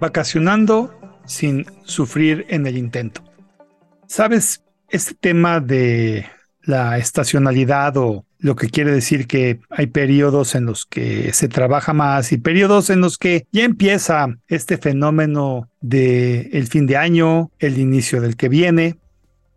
vacacionando sin sufrir en el intento. Sabes, este tema de la estacionalidad o lo que quiere decir que hay periodos en los que se trabaja más y periodos en los que ya empieza este fenómeno de el fin de año, el inicio del que viene.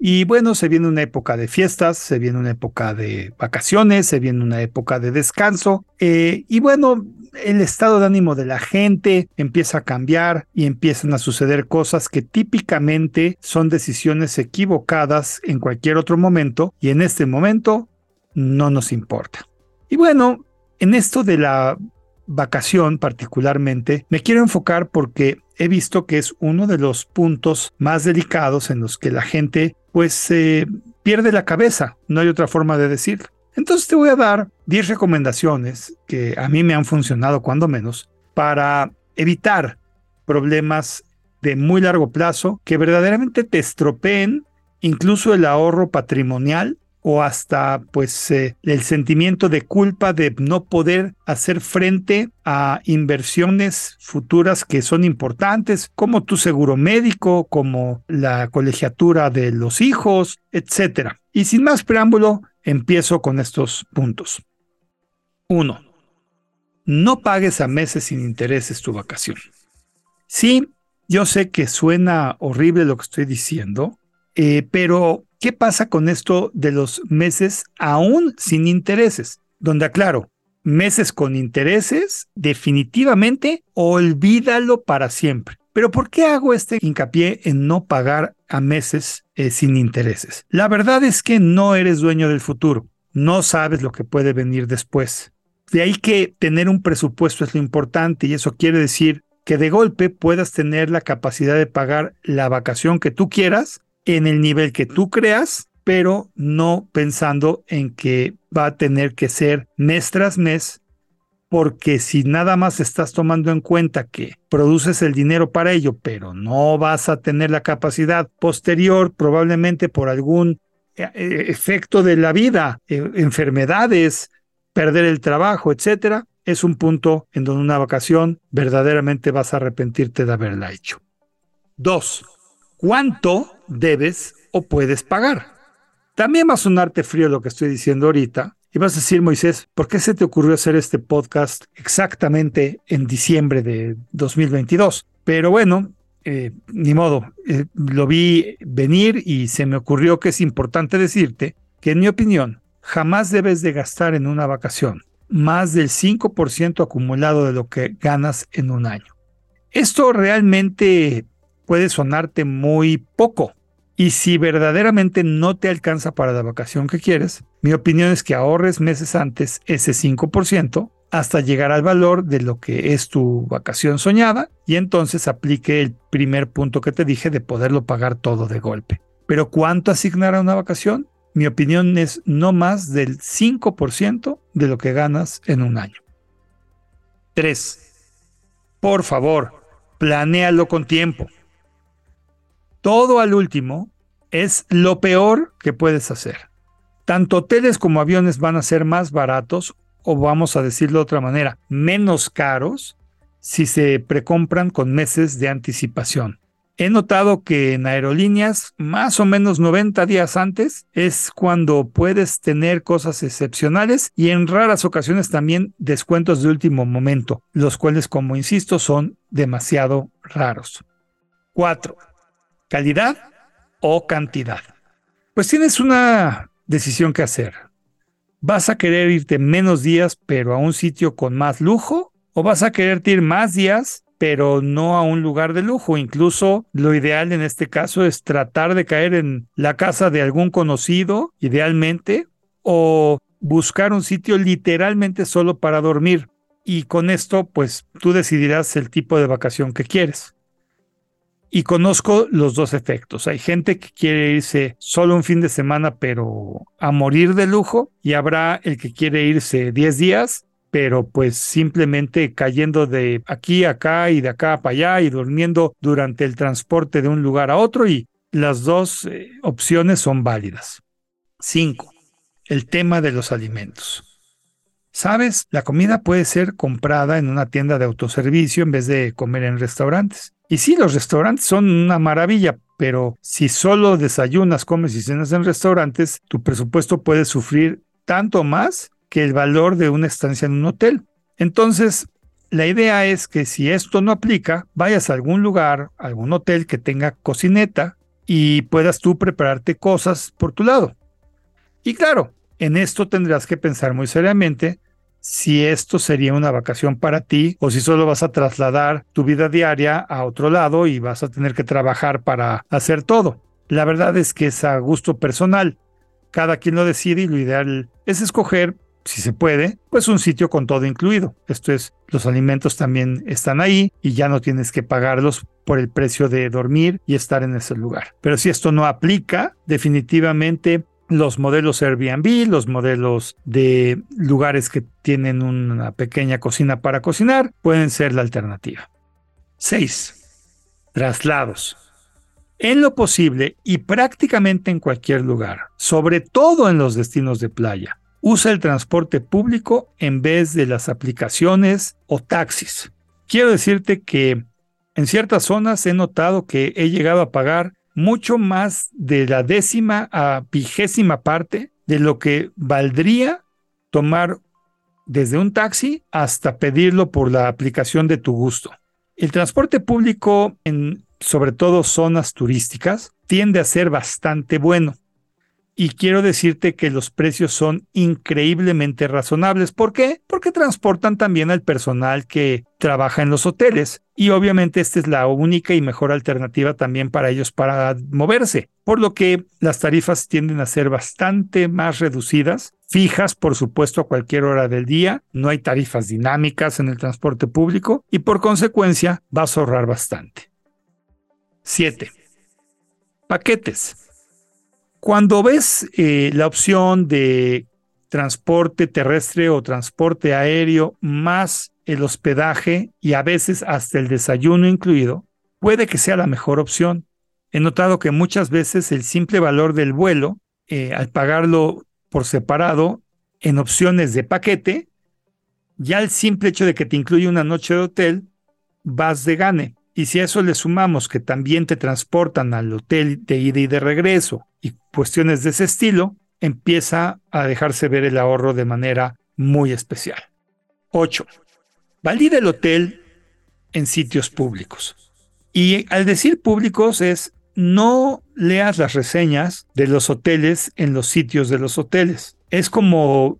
Y bueno, se viene una época de fiestas, se viene una época de vacaciones, se viene una época de descanso. Eh, y bueno, el estado de ánimo de la gente empieza a cambiar y empiezan a suceder cosas que típicamente son decisiones equivocadas en cualquier otro momento y en este momento no nos importa. Y bueno, en esto de la vacación particularmente, me quiero enfocar porque he visto que es uno de los puntos más delicados en los que la gente pues pierde la cabeza, no hay otra forma de decirlo. Entonces te voy a dar 10 recomendaciones que a mí me han funcionado cuando menos para evitar problemas de muy largo plazo que verdaderamente te estropeen incluso el ahorro patrimonial o hasta pues eh, el sentimiento de culpa de no poder hacer frente a inversiones futuras que son importantes, como tu seguro médico, como la colegiatura de los hijos, etcétera. Y sin más preámbulo, Empiezo con estos puntos. Uno, No pagues a meses sin intereses tu vacación. Sí, yo sé que suena horrible lo que estoy diciendo, eh, pero ¿qué pasa con esto de los meses aún sin intereses? Donde aclaro, meses con intereses, definitivamente olvídalo para siempre. Pero ¿por qué hago este hincapié en no pagar a meses eh, sin intereses? La verdad es que no eres dueño del futuro, no sabes lo que puede venir después. De ahí que tener un presupuesto es lo importante y eso quiere decir que de golpe puedas tener la capacidad de pagar la vacación que tú quieras en el nivel que tú creas, pero no pensando en que va a tener que ser mes tras mes porque si nada más estás tomando en cuenta que produces el dinero para ello, pero no vas a tener la capacidad posterior, probablemente por algún eh, eh, efecto de la vida, eh, enfermedades, perder el trabajo, etcétera, es un punto en donde una vacación verdaderamente vas a arrepentirte de haberla hecho. Dos, ¿cuánto debes o puedes pagar? También va a sonarte frío lo que estoy diciendo ahorita, y vas a decir, Moisés, ¿por qué se te ocurrió hacer este podcast exactamente en diciembre de 2022? Pero bueno, eh, ni modo, eh, lo vi venir y se me ocurrió que es importante decirte que en mi opinión, jamás debes de gastar en una vacación más del 5% acumulado de lo que ganas en un año. Esto realmente puede sonarte muy poco, y si verdaderamente no te alcanza para la vacación que quieres, mi opinión es que ahorres meses antes ese 5% hasta llegar al valor de lo que es tu vacación soñada y entonces aplique el primer punto que te dije de poderlo pagar todo de golpe. Pero ¿cuánto asignar a una vacación? Mi opinión es no más del 5% de lo que ganas en un año. 3. Por favor, planéalo con tiempo todo al último es lo peor que puedes hacer. Tanto hoteles como aviones van a ser más baratos, o vamos a decirlo de otra manera, menos caros si se precompran con meses de anticipación. He notado que en aerolíneas, más o menos 90 días antes, es cuando puedes tener cosas excepcionales y en raras ocasiones también descuentos de último momento, los cuales, como insisto, son demasiado raros. 4 calidad o cantidad. Pues tienes una decisión que hacer. ¿Vas a querer irte menos días pero a un sitio con más lujo? ¿O vas a querer ir más días pero no a un lugar de lujo? Incluso lo ideal en este caso es tratar de caer en la casa de algún conocido, idealmente, o buscar un sitio literalmente solo para dormir. Y con esto, pues tú decidirás el tipo de vacación que quieres. Y conozco los dos efectos. Hay gente que quiere irse solo un fin de semana, pero a morir de lujo, y habrá el que quiere irse 10 días, pero pues simplemente cayendo de aquí a acá y de acá para allá y durmiendo durante el transporte de un lugar a otro y las dos eh, opciones son válidas. 5. El tema de los alimentos. Sabes, la comida puede ser comprada en una tienda de autoservicio en vez de comer en restaurantes. Y sí, los restaurantes son una maravilla, pero si solo desayunas, comes y cenas en restaurantes, tu presupuesto puede sufrir tanto más que el valor de una estancia en un hotel. Entonces, la idea es que si esto no aplica, vayas a algún lugar, algún hotel que tenga cocineta y puedas tú prepararte cosas por tu lado. Y claro, en esto tendrás que pensar muy seriamente si esto sería una vacación para ti o si solo vas a trasladar tu vida diaria a otro lado y vas a tener que trabajar para hacer todo. La verdad es que es a gusto personal. Cada quien lo decide y lo ideal es escoger, si se puede, pues un sitio con todo incluido. Esto es, los alimentos también están ahí y ya no tienes que pagarlos por el precio de dormir y estar en ese lugar. Pero si esto no aplica, definitivamente los modelos Airbnb, los modelos de lugares que tienen una pequeña cocina para cocinar, pueden ser la alternativa. 6. Traslados. En lo posible y prácticamente en cualquier lugar, sobre todo en los destinos de playa, usa el transporte público en vez de las aplicaciones o taxis. Quiero decirte que en ciertas zonas he notado que he llegado a pagar mucho más de la décima a vigésima parte de lo que valdría tomar desde un taxi hasta pedirlo por la aplicación de tu gusto. El transporte público en sobre todo zonas turísticas tiende a ser bastante bueno. Y quiero decirte que los precios son increíblemente razonables. ¿Por qué? Porque transportan también al personal que trabaja en los hoteles. Y obviamente esta es la única y mejor alternativa también para ellos para moverse. Por lo que las tarifas tienden a ser bastante más reducidas fijas, por supuesto, a cualquier hora del día. No hay tarifas dinámicas en el transporte público y por consecuencia vas a ahorrar bastante. 7. Paquetes. Cuando ves eh, la opción de transporte terrestre o transporte aéreo más el hospedaje y a veces hasta el desayuno incluido, puede que sea la mejor opción. He notado que muchas veces el simple valor del vuelo, eh, al pagarlo por separado en opciones de paquete, ya el simple hecho de que te incluye una noche de hotel, vas de gane. Y si a eso le sumamos que también te transportan al hotel de ida y de regreso y cuestiones de ese estilo, empieza a dejarse ver el ahorro de manera muy especial. 8. Valida el hotel en sitios públicos. Y al decir públicos es no leas las reseñas de los hoteles en los sitios de los hoteles. Es como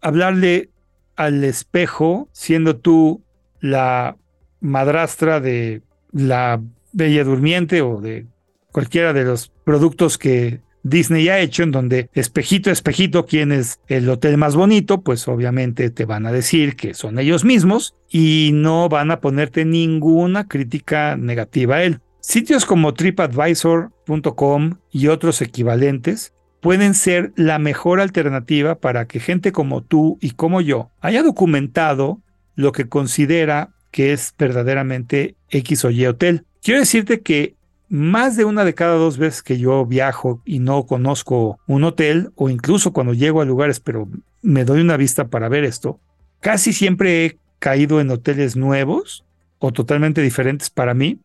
hablarle al espejo siendo tú la madrastra de la Bella Durmiente o de cualquiera de los productos que Disney ha hecho, en donde espejito, espejito, quién es el hotel más bonito, pues obviamente te van a decir que son ellos mismos y no van a ponerte ninguna crítica negativa a él. Sitios como tripadvisor.com y otros equivalentes pueden ser la mejor alternativa para que gente como tú y como yo haya documentado lo que considera que es verdaderamente X o Y hotel. Quiero decirte que más de una de cada dos veces que yo viajo y no conozco un hotel, o incluso cuando llego a lugares, pero me doy una vista para ver esto, casi siempre he caído en hoteles nuevos o totalmente diferentes para mí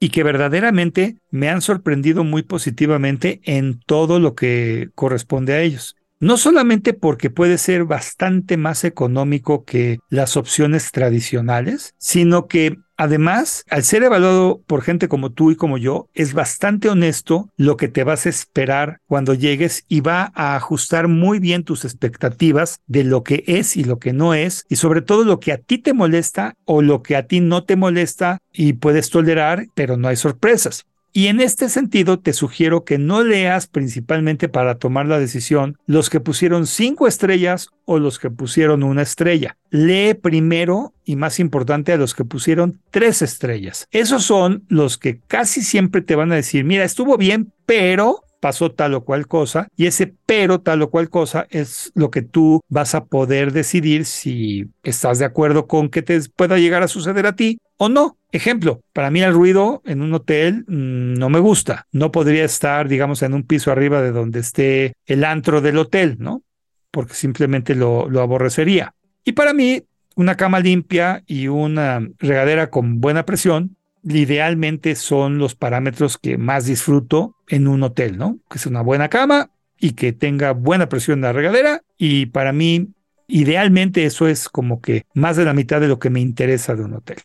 y que verdaderamente me han sorprendido muy positivamente en todo lo que corresponde a ellos. No solamente porque puede ser bastante más económico que las opciones tradicionales, sino que Además, al ser evaluado por gente como tú y como yo, es bastante honesto lo que te vas a esperar cuando llegues y va a ajustar muy bien tus expectativas de lo que es y lo que no es, y sobre todo lo que a ti te molesta o lo que a ti no te molesta y puedes tolerar, pero no hay sorpresas. Y en este sentido te sugiero que no leas principalmente para tomar la decisión los que pusieron cinco estrellas o los que pusieron una estrella. Lee primero y más importante a los que pusieron tres estrellas. Esos son los que casi siempre te van a decir, mira, estuvo bien, pero pasó tal o cual cosa y ese pero tal o cual cosa es lo que tú vas a poder decidir si estás de acuerdo con que te pueda llegar a suceder a ti o no. Ejemplo, para mí el ruido en un hotel mm, no me gusta. No podría estar, digamos, en un piso arriba de donde esté el antro del hotel, ¿no? Porque simplemente lo, aborrecería. Y para mí, una cama limpia y una regadera con buena presión, idealmente son los parámetros que más disfruto en un hotel, ¿no? Que es una buena cama y que tenga buena presión en la regadera. Y para mí, idealmente eso es como que más de la mitad de lo que me interesa de un hotel.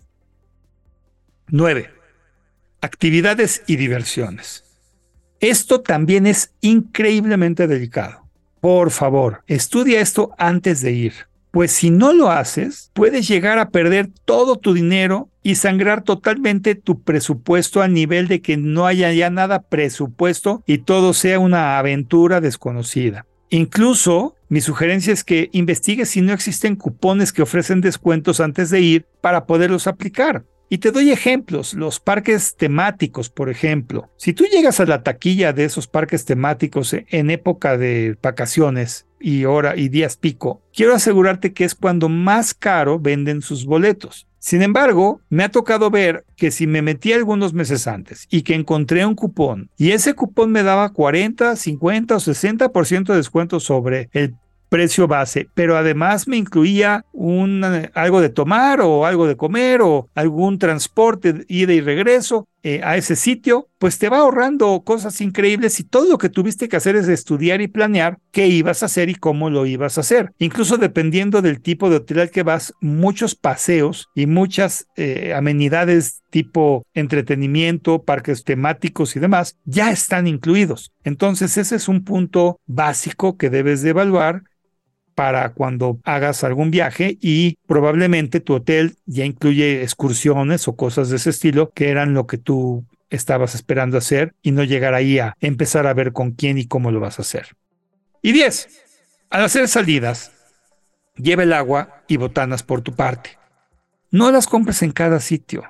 9. Actividades y diversiones. Esto también es increíblemente delicado. Por favor, estudia esto antes de ir pues si no lo haces, puedes llegar a perder todo tu dinero y sangrar totalmente tu presupuesto a nivel de que no haya ya nada presupuesto y todo sea una aventura desconocida. Incluso mi sugerencia es que investigues si no existen cupones que ofrecen descuentos antes de ir para poderlos aplicar. Y te doy ejemplos, los parques temáticos, por ejemplo. Si tú llegas a la taquilla de esos parques temáticos en época de vacaciones y hora y días pico, quiero asegurarte que es cuando más caro venden sus boletos. Sin embargo, me ha tocado ver que si me metí algunos meses antes y que encontré un cupón y ese cupón me daba 40, 50 o 60% de descuento sobre el precio base, pero además me incluía un, algo de tomar o algo de comer o algún transporte, ida y regreso eh, a ese sitio, pues te va ahorrando cosas increíbles y todo lo que tuviste que hacer es estudiar y planear qué ibas a hacer y cómo lo ibas a hacer. Incluso dependiendo del tipo de hotel al que vas, muchos paseos y muchas eh, amenidades tipo entretenimiento, parques temáticos y demás ya están incluidos. Entonces ese es un punto básico que debes de evaluar para cuando hagas algún viaje y probablemente tu hotel ya incluye excursiones o cosas de ese estilo que eran lo que tú estabas esperando hacer y no llegar ahí a empezar a ver con quién y cómo lo vas a hacer. Y 10. Al hacer salidas, lleva el agua y botanas por tu parte. No las compres en cada sitio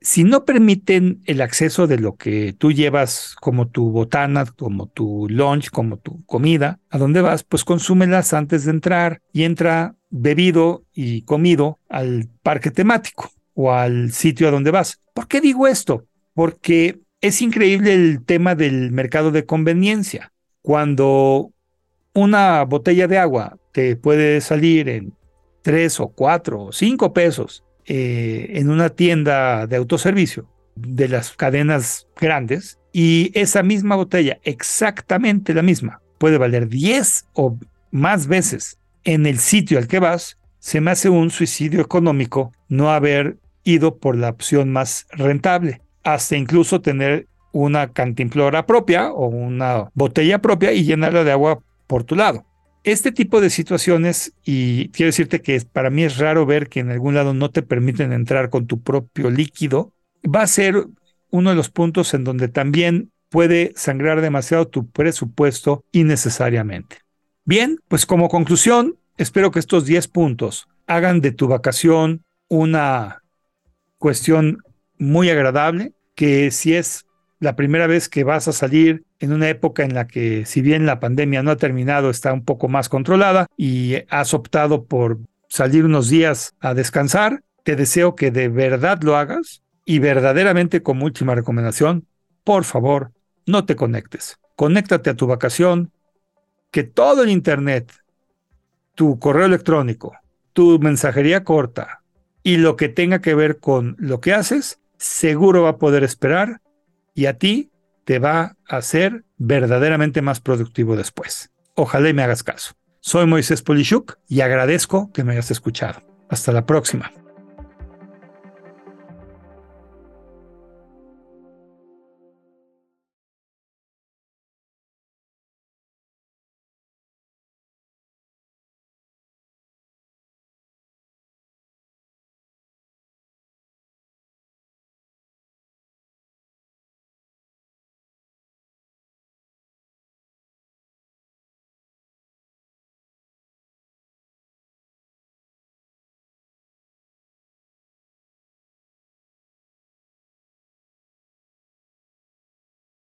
si no permiten el acceso de lo que tú llevas como tu botana, como tu lunch, como tu comida, a dónde vas, pues consúmelas antes de entrar y entra bebido y comido al parque temático o al sitio a donde vas. ¿Por qué digo esto? Porque es increíble el tema del mercado de conveniencia. Cuando una botella de agua te puede salir en tres o cuatro o cinco pesos eh, en una tienda de autoservicio de las cadenas grandes y esa misma botella, exactamente la misma, puede valer 10 o más veces en el sitio al que vas, se me hace un suicidio económico no haber ido por la opción más rentable, hasta incluso tener una cantimplora propia o una botella propia y llenarla de agua por tu lado. Este tipo de situaciones, y quiero decirte que para mí es raro ver que en algún lado no te permiten entrar con tu propio líquido, va a ser uno de los puntos en donde también puede sangrar demasiado tu presupuesto innecesariamente. Bien, pues como conclusión, espero que estos 10 puntos hagan de tu vacación una cuestión muy agradable, que si es la primera vez que vas a salir en una época en la que, si bien la pandemia no ha terminado, está un poco más controlada y has optado por salir unos días a descansar, te deseo que de verdad lo hagas y verdaderamente como última recomendación, por favor, no te conectes. Conéctate a tu vacación, que todo el Internet, tu correo electrónico, tu mensajería corta y lo que tenga que ver con lo que haces, seguro va a poder esperar y a ti te va a hacer verdaderamente más productivo después. Ojalá y me hagas caso. Soy Moisés Polishuk y agradezco que me hayas escuchado. Hasta la próxima.